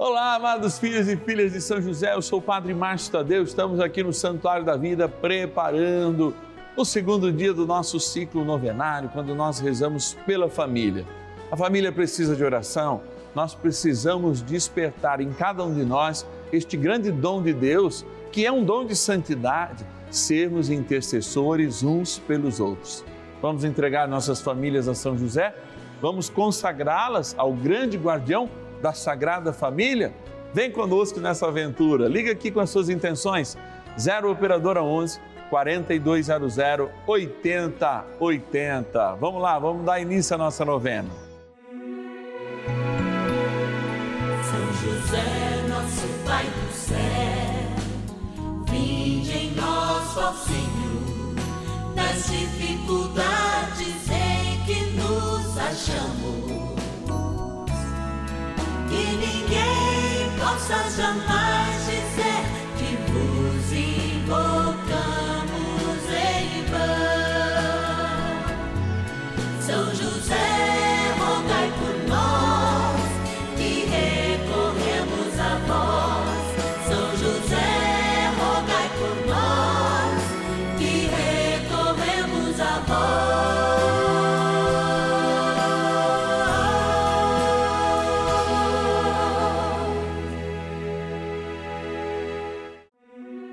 Olá, amados filhos e filhas de São José, eu sou o Padre Márcio Tadeu, estamos aqui no Santuário da Vida preparando o segundo dia do nosso ciclo novenário, quando nós rezamos pela família. A família precisa de oração, nós precisamos despertar em cada um de nós este grande dom de Deus, que é um dom de santidade, sermos intercessores uns pelos outros. Vamos entregar nossas famílias a São José? Vamos consagrá-las ao grande guardião da Sagrada Família? Vem conosco nessa aventura. Liga aqui com as suas intenções. 0 Operadora 11 4200 8080. Vamos lá, vamos dar início à nossa novena. São José, nosso Pai do céu, vinde em nós, ó Senhor, nas dificuldades em que nos achamos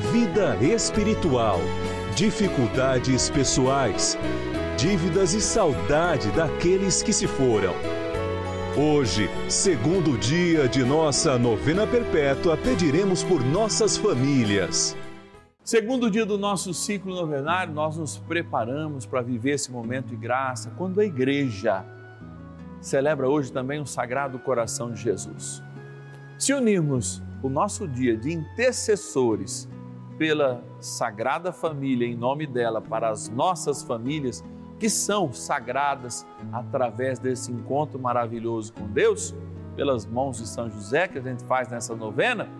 vida espiritual, dificuldades pessoais, dívidas e saudade daqueles que se foram. Hoje, segundo dia de nossa novena perpétua, pediremos por nossas famílias. Segundo dia do nosso ciclo novenário, nós nos preparamos para viver esse momento de graça, quando a igreja celebra hoje também o Sagrado Coração de Jesus. Se unirmos o nosso dia de intercessores pela Sagrada Família, em nome dela, para as nossas famílias, que são sagradas através desse encontro maravilhoso com Deus, pelas mãos de São José, que a gente faz nessa novena,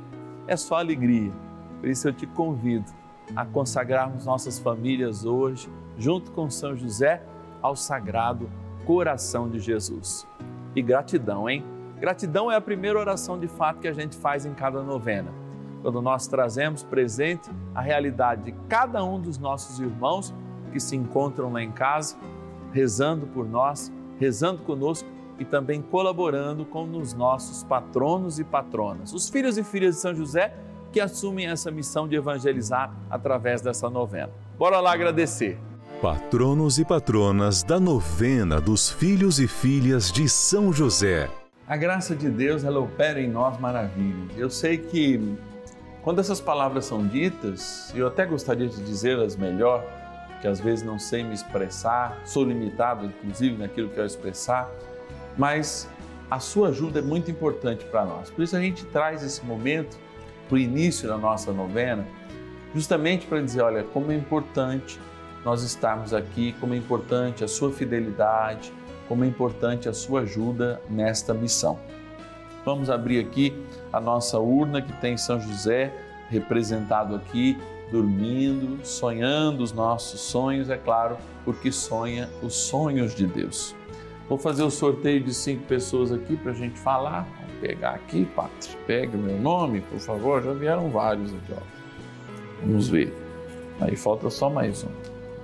é só alegria. Por isso eu te convido a consagrarmos nossas famílias hoje, junto com São José, ao Sagrado Coração de Jesus. E gratidão, hein? Gratidão é a primeira oração de fato que a gente faz em cada novena quando nós trazemos presente a realidade de cada um dos nossos irmãos que se encontram lá em casa, rezando por nós, rezando conosco e também colaborando com os nossos patronos e patronas, os filhos e filhas de São José que assumem essa missão de evangelizar através dessa novena. Bora lá agradecer. Patronos e patronas da novena dos filhos e filhas de São José. A graça de Deus, ela opera em nós maravilhas. Eu sei que quando essas palavras são ditas, eu até gostaria de dizê-las melhor, que às vezes não sei me expressar, sou limitado inclusive naquilo que eu expressar, mas a sua ajuda é muito importante para nós. Por isso a gente traz esse momento para o início da nossa novena, justamente para dizer, olha, como é importante nós estarmos aqui, como é importante a sua fidelidade, como é importante a sua ajuda nesta missão. Vamos abrir aqui a nossa urna que tem São José representado aqui, dormindo, sonhando os nossos sonhos, é claro, porque sonha os sonhos de Deus. Vou fazer o sorteio de cinco pessoas aqui para a gente falar. Vamos pegar aqui, Pátria. Pega o meu nome, por favor. Já vieram vários aqui, ó. Vamos ver. Aí falta só mais um.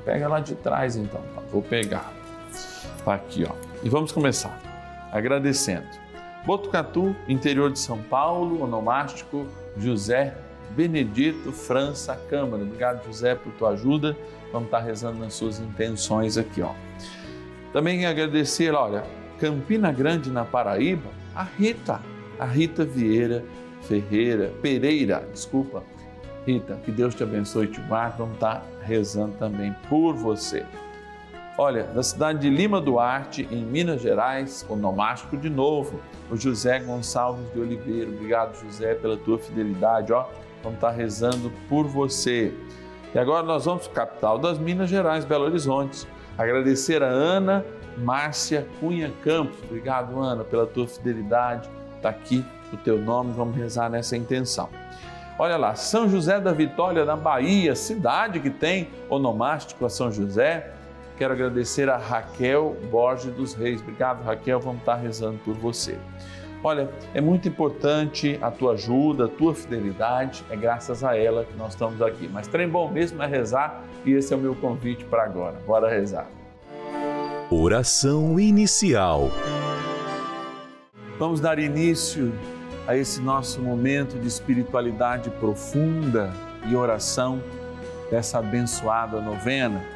Pega lá de trás então. Tá? Vou pegar. Tá aqui, ó. E vamos começar agradecendo. Botucatu, interior de São Paulo, onomástico José Benedito França Câmara. Obrigado, José, por tua ajuda. Vamos estar rezando nas suas intenções aqui, ó. Também agradecer, olha, Campina Grande, na Paraíba, a Rita, a Rita Vieira Ferreira, Pereira, desculpa. Rita, que Deus te abençoe e te guarde. Vamos estar rezando também por você. Olha, da cidade de Lima Duarte, em Minas Gerais, onomástico de novo, o José Gonçalves de Oliveira. Obrigado, José, pela tua fidelidade. Ó, vamos estar rezando por você. E agora nós vamos para a capital das Minas Gerais, Belo Horizonte. Agradecer a Ana Márcia Cunha Campos. Obrigado, Ana, pela tua fidelidade. Está aqui o teu nome, vamos rezar nessa intenção. Olha lá, São José da Vitória, na Bahia, cidade que tem onomástico a São José. Quero agradecer a Raquel Borges dos Reis. Obrigado, Raquel. Vamos estar rezando por você. Olha, é muito importante a tua ajuda, a tua fidelidade. É graças a ela que nós estamos aqui. Mas trem bom mesmo é rezar e esse é o meu convite para agora. Bora rezar. Oração inicial. Vamos dar início a esse nosso momento de espiritualidade profunda e oração dessa abençoada novena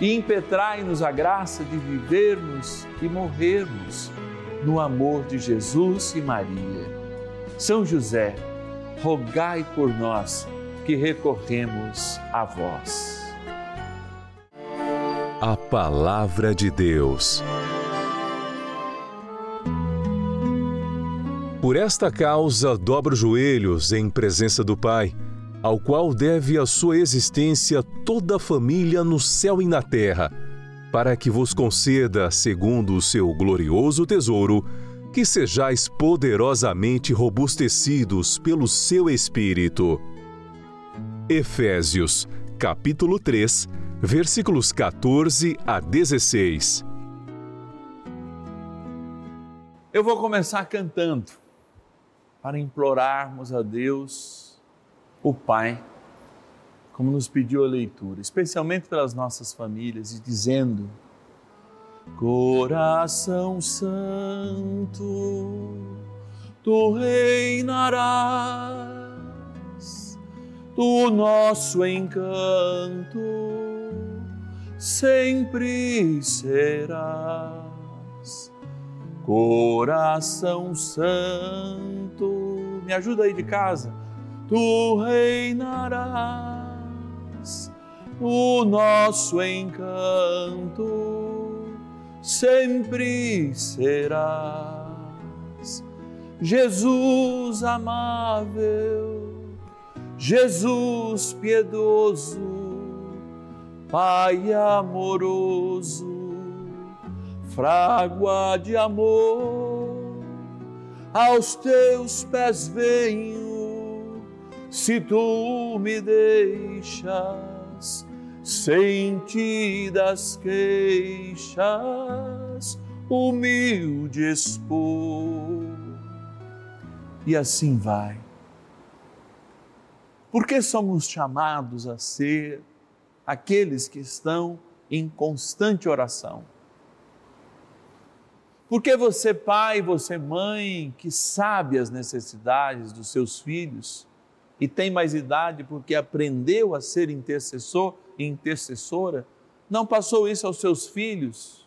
e impetrai-nos a graça de vivermos e morrermos no amor de Jesus e Maria. São José, rogai por nós que recorremos a vós. A Palavra de Deus. Por esta causa, dobro joelhos em presença do Pai ao qual deve a sua existência toda a família no céu e na terra, para que vos conceda, segundo o seu glorioso tesouro, que sejais poderosamente robustecidos pelo seu Espírito. Efésios, capítulo 3, versículos 14 a 16. Eu vou começar cantando para implorarmos a Deus o Pai, como nos pediu a leitura, especialmente pelas nossas famílias, e dizendo: Coração Santo, tu reinarás, tu nosso encanto sempre serás. Coração Santo, me ajuda aí de casa tu reinarás, o nosso encanto sempre serás. Jesus amável, Jesus piedoso, Pai amoroso, frágua de amor, aos teus pés venho se tu me deixas sentidas queixas, humilde expor. E assim vai, Porque somos chamados a ser aqueles que estão em constante oração. Porque você, pai, você, mãe, que sabe as necessidades dos seus filhos e tem mais idade porque aprendeu a ser intercessor e intercessora, não passou isso aos seus filhos,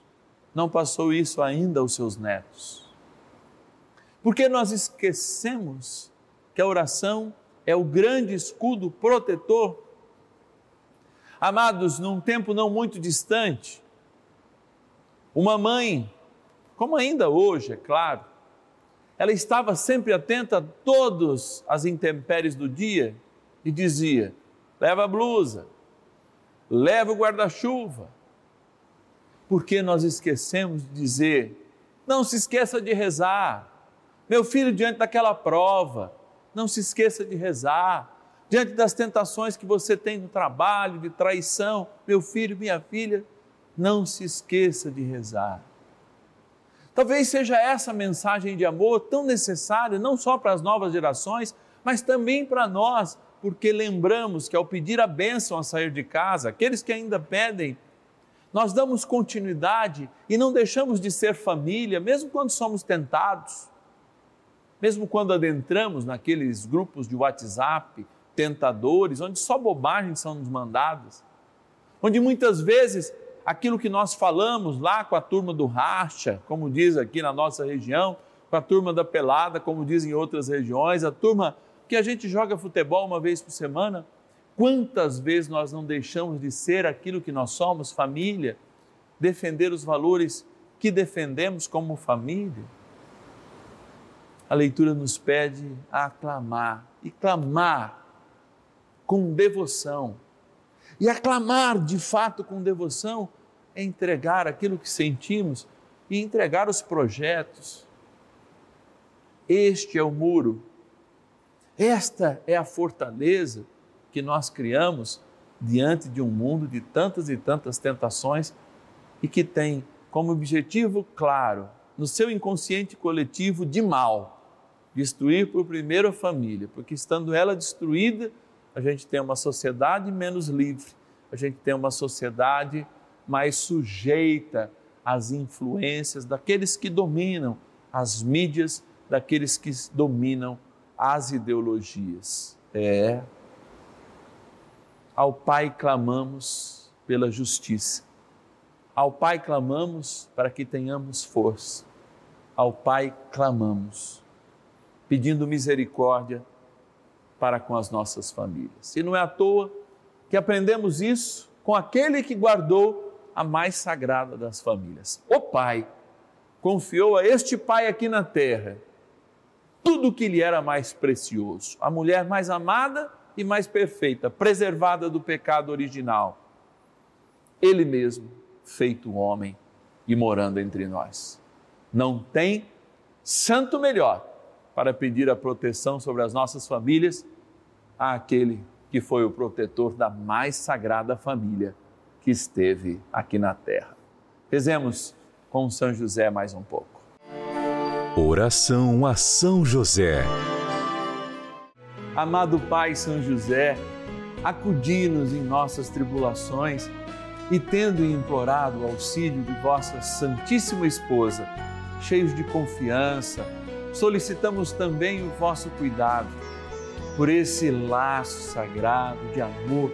não passou isso ainda aos seus netos. Porque nós esquecemos que a oração é o grande escudo protetor. Amados, num tempo não muito distante, uma mãe, como ainda hoje, é claro, ela estava sempre atenta a todas as intempéries do dia e dizia: leva a blusa, leva o guarda-chuva. Porque nós esquecemos de dizer: não se esqueça de rezar. Meu filho, diante daquela prova, não se esqueça de rezar. Diante das tentações que você tem no trabalho, de traição, meu filho, minha filha, não se esqueça de rezar. Talvez seja essa mensagem de amor tão necessária, não só para as novas gerações, mas também para nós, porque lembramos que ao pedir a bênção a sair de casa, aqueles que ainda pedem, nós damos continuidade e não deixamos de ser família, mesmo quando somos tentados mesmo quando adentramos naqueles grupos de WhatsApp tentadores, onde só bobagens são nos mandadas, onde muitas vezes aquilo que nós falamos lá com a turma do racha, como diz aqui na nossa região, com a turma da pelada, como diz em outras regiões, a turma que a gente joga futebol uma vez por semana, quantas vezes nós não deixamos de ser aquilo que nós somos, família, defender os valores que defendemos como família? a leitura nos pede a aclamar e clamar com devoção. E aclamar de fato com devoção é entregar aquilo que sentimos e entregar os projetos. Este é o muro, esta é a fortaleza que nós criamos diante de um mundo de tantas e tantas tentações e que tem como objetivo claro, no seu inconsciente coletivo, de mal destruir por primeiro a família, porque estando ela destruída, a gente tem uma sociedade menos livre, a gente tem uma sociedade mais sujeita às influências daqueles que dominam as mídias, daqueles que dominam as ideologias. É. Ao Pai clamamos pela justiça. Ao Pai clamamos para que tenhamos força. Ao Pai clamamos pedindo misericórdia para com as nossas famílias. E não é à toa que aprendemos isso com aquele que guardou a mais sagrada das famílias. O Pai confiou a este Pai aqui na terra tudo o que lhe era mais precioso, a mulher mais amada e mais perfeita, preservada do pecado original. Ele mesmo, feito homem e morando entre nós. Não tem santo melhor para pedir a proteção sobre as nossas famílias àquele que foi o protetor da mais sagrada família que esteve aqui na terra. Rezemos com São José mais um pouco. Oração a São José. Amado Pai São José, acudi-nos em nossas tribulações e, tendo implorado o auxílio de vossa Santíssima Esposa, cheios de confiança, solicitamos também o vosso cuidado por esse laço sagrado de amor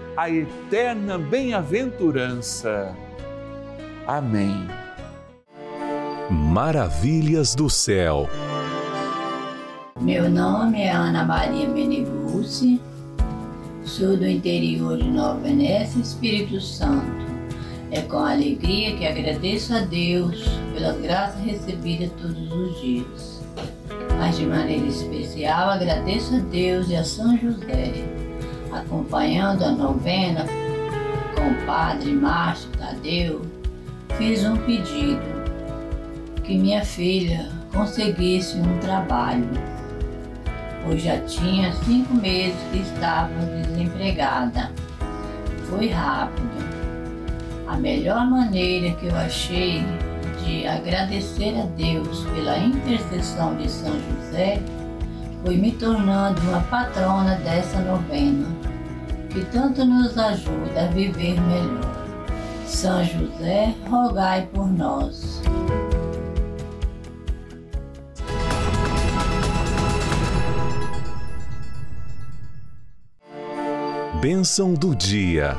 a eterna bem-aventurança. Amém. Maravilhas do céu. Meu nome é Ana Maria Meneguzzi, sou do interior de Nova Venécia, Espírito Santo. É com alegria que agradeço a Deus pelas graças recebidas todos os dias. Mas de maneira especial agradeço a Deus e a São José, acompanhando a novena com o Padre Márcio Tadeu, fiz um pedido que minha filha conseguisse um trabalho, pois já tinha cinco meses que estava desempregada. Foi rápido. A melhor maneira que eu achei de agradecer a Deus pela intercessão de São José foi me tornando uma patrona dessa novena, que tanto nos ajuda a viver melhor. São José, rogai por nós. Bênção do dia.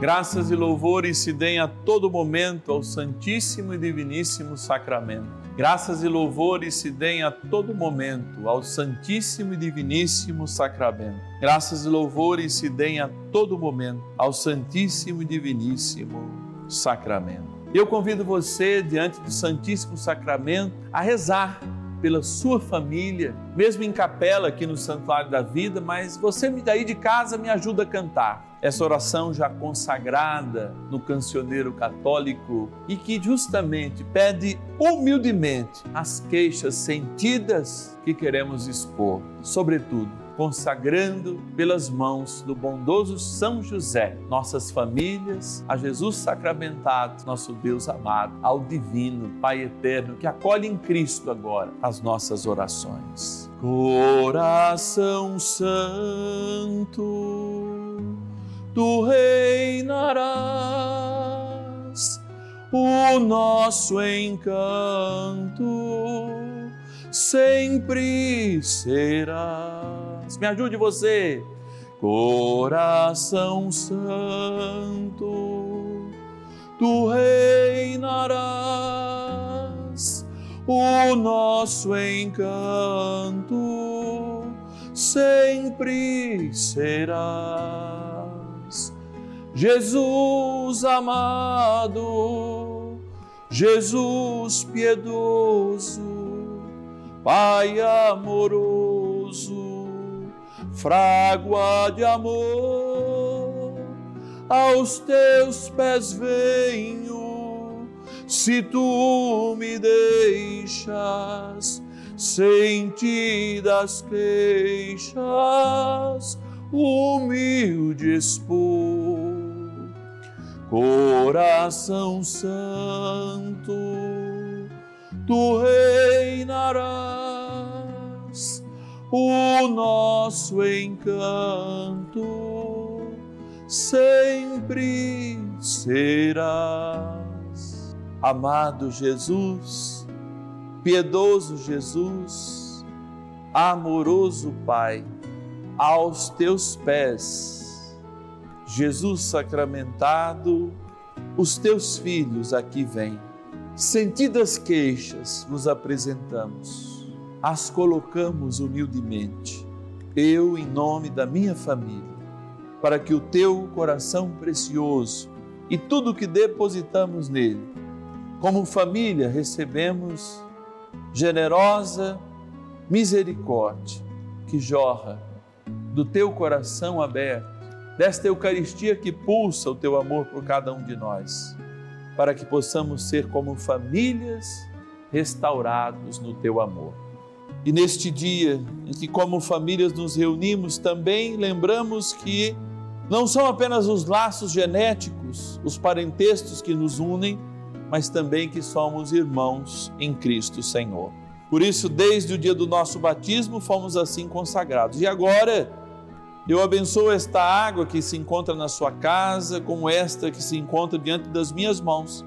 Graças e louvores se deem a todo momento ao Santíssimo e Diviníssimo Sacramento. Graças e louvores se deem a todo momento ao Santíssimo e Diviníssimo Sacramento. Graças e louvores se deem a todo momento ao Santíssimo e Diviníssimo Sacramento. Eu convido você, diante do Santíssimo Sacramento, a rezar pela sua família, mesmo em capela aqui no Santuário da Vida, mas você daí de casa me ajuda a cantar. Essa oração já consagrada no cancioneiro católico e que justamente pede humildemente as queixas sentidas que queremos expor, sobretudo consagrando pelas mãos do bondoso São José nossas famílias, a Jesus sacramentado, nosso Deus amado, ao divino Pai eterno que acolhe em Cristo agora as nossas orações. Coração Santo, tu reinarás, o nosso encanto sempre será me ajude você. Coração Santo, tu reinarás, o nosso encanto sempre serás. Jesus amado, Jesus piedoso, Pai amoroso, frágua de amor, aos teus pés venho, se tu me deixas sentidas queixas, humilde expor. Coração Santo, tu reinarás o nosso encanto sempre serás. Amado Jesus, piedoso Jesus, amoroso Pai, aos teus pés, Jesus sacramentado, os teus filhos aqui vêm. Sentidas queixas nos apresentamos. As colocamos humildemente, eu em nome da minha família, para que o teu coração precioso e tudo que depositamos nele, como família, recebemos generosa misericórdia que jorra do teu coração aberto, desta Eucaristia que pulsa o teu amor por cada um de nós, para que possamos ser como famílias restaurados no teu amor. E neste dia em que, como famílias, nos reunimos, também lembramos que Não são apenas os laços genéticos, os parentescos que nos unem, mas também que somos irmãos em Cristo Senhor. Por isso, desde o dia do nosso batismo, fomos assim consagrados. E agora, eu abençoo esta água que se encontra na sua casa, como esta que se encontra diante das minhas mãos,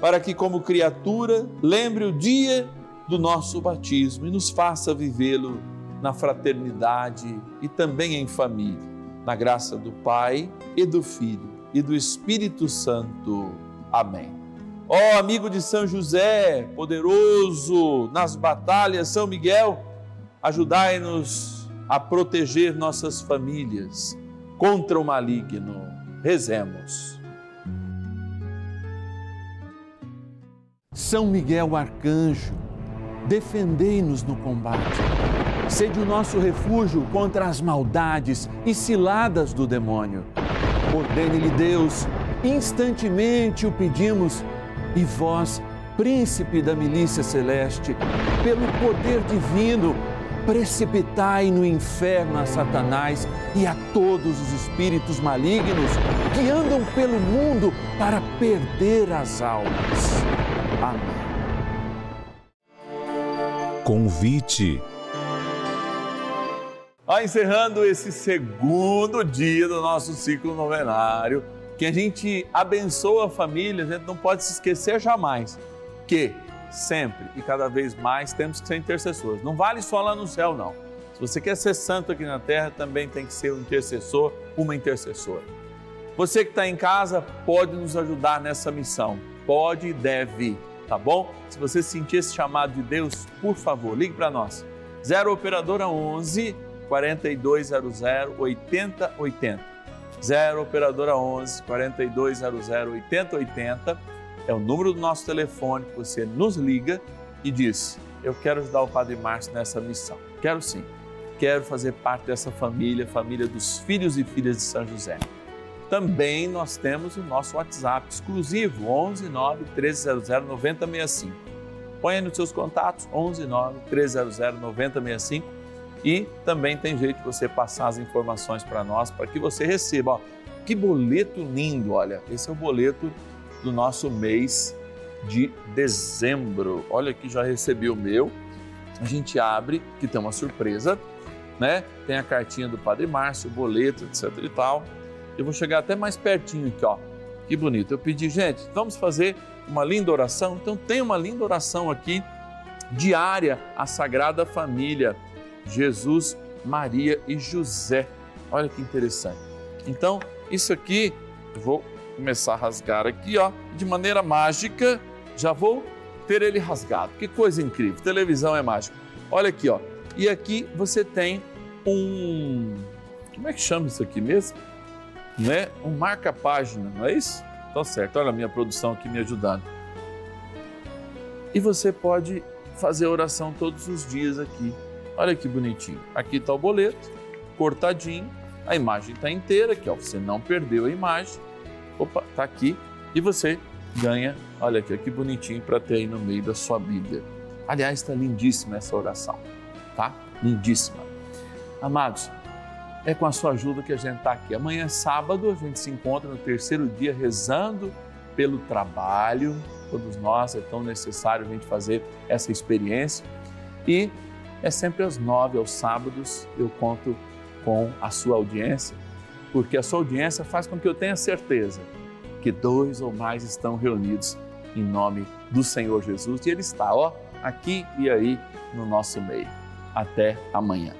para que, como criatura, lembre o dia do nosso batismo e nos faça vivê-lo na fraternidade e também em família, na graça do Pai e do Filho e do Espírito Santo. Amém. Ó oh, amigo de São José, poderoso nas batalhas, São Miguel, ajudai-nos a proteger nossas famílias contra o maligno. Rezemos. São Miguel Arcanjo, defendei-nos no combate. Sede o nosso refúgio contra as maldades e ciladas do demônio. Ordene-lhe Deus, instantemente o pedimos e vós, príncipe da milícia celeste, pelo poder divino, precipitai no inferno a Satanás e a todos os espíritos malignos que andam pelo mundo para perder as almas. Amém. Convite. Ah, encerrando esse segundo dia do nosso ciclo novenário que a gente abençoa a família, a gente não pode se esquecer jamais que sempre e cada vez mais temos que ser intercessores. Não vale só lá no céu, não. Se você quer ser santo aqui na terra, também tem que ser um intercessor, uma intercessora. Você que está em casa pode nos ajudar nessa missão. Pode e deve, tá bom? Se você sentir esse chamado de Deus, por favor, ligue para nós. 0 Operadora 11 4200 8080. 0 operadora 11 4200 8080 é o número do nosso telefone que você nos liga e diz: "Eu quero ajudar o Padre Márcio nessa missão". Quero sim. Quero fazer parte dessa família, família dos filhos e filhas de São José. Também nós temos o nosso WhatsApp exclusivo 11 9 1300 9065. Põe nos seus contatos 11 9 1300 9065 e também tem jeito de você passar as informações para nós, para que você receba. Ó, que boleto lindo, olha, esse é o boleto do nosso mês de dezembro. Olha aqui, já recebi o meu. A gente abre, que tem uma surpresa, né? Tem a cartinha do Padre Márcio, o boleto, etc e tal. Eu vou chegar até mais pertinho aqui, ó. Que bonito. Eu pedi, gente, vamos fazer uma linda oração. Então tem uma linda oração aqui diária à Sagrada Família Jesus, Maria e José. Olha que interessante. Então, isso aqui, eu vou começar a rasgar aqui, ó, de maneira mágica, já vou ter ele rasgado. Que coisa incrível. Televisão é mágica. Olha aqui, ó. E aqui você tem um como é que chama isso aqui mesmo? Né? Um marca-página, não é isso? Tá certo. Olha a minha produção aqui me ajudando. E você pode fazer oração todos os dias aqui Olha que bonitinho. Aqui está o boleto, cortadinho, a imagem está inteira, aqui ó, você não perdeu a imagem. Opa, está aqui e você ganha, olha aqui, que bonitinho para ter aí no meio da sua Bíblia. Aliás, está lindíssima essa oração, tá? Lindíssima. Amados, é com a sua ajuda que a gente está aqui. Amanhã, sábado, a gente se encontra no terceiro dia rezando pelo trabalho. Todos nós é tão necessário a gente fazer essa experiência. E é sempre às nove, aos sábados, eu conto com a sua audiência, porque a sua audiência faz com que eu tenha certeza que dois ou mais estão reunidos em nome do Senhor Jesus e Ele está, ó, aqui e aí no nosso meio. Até amanhã.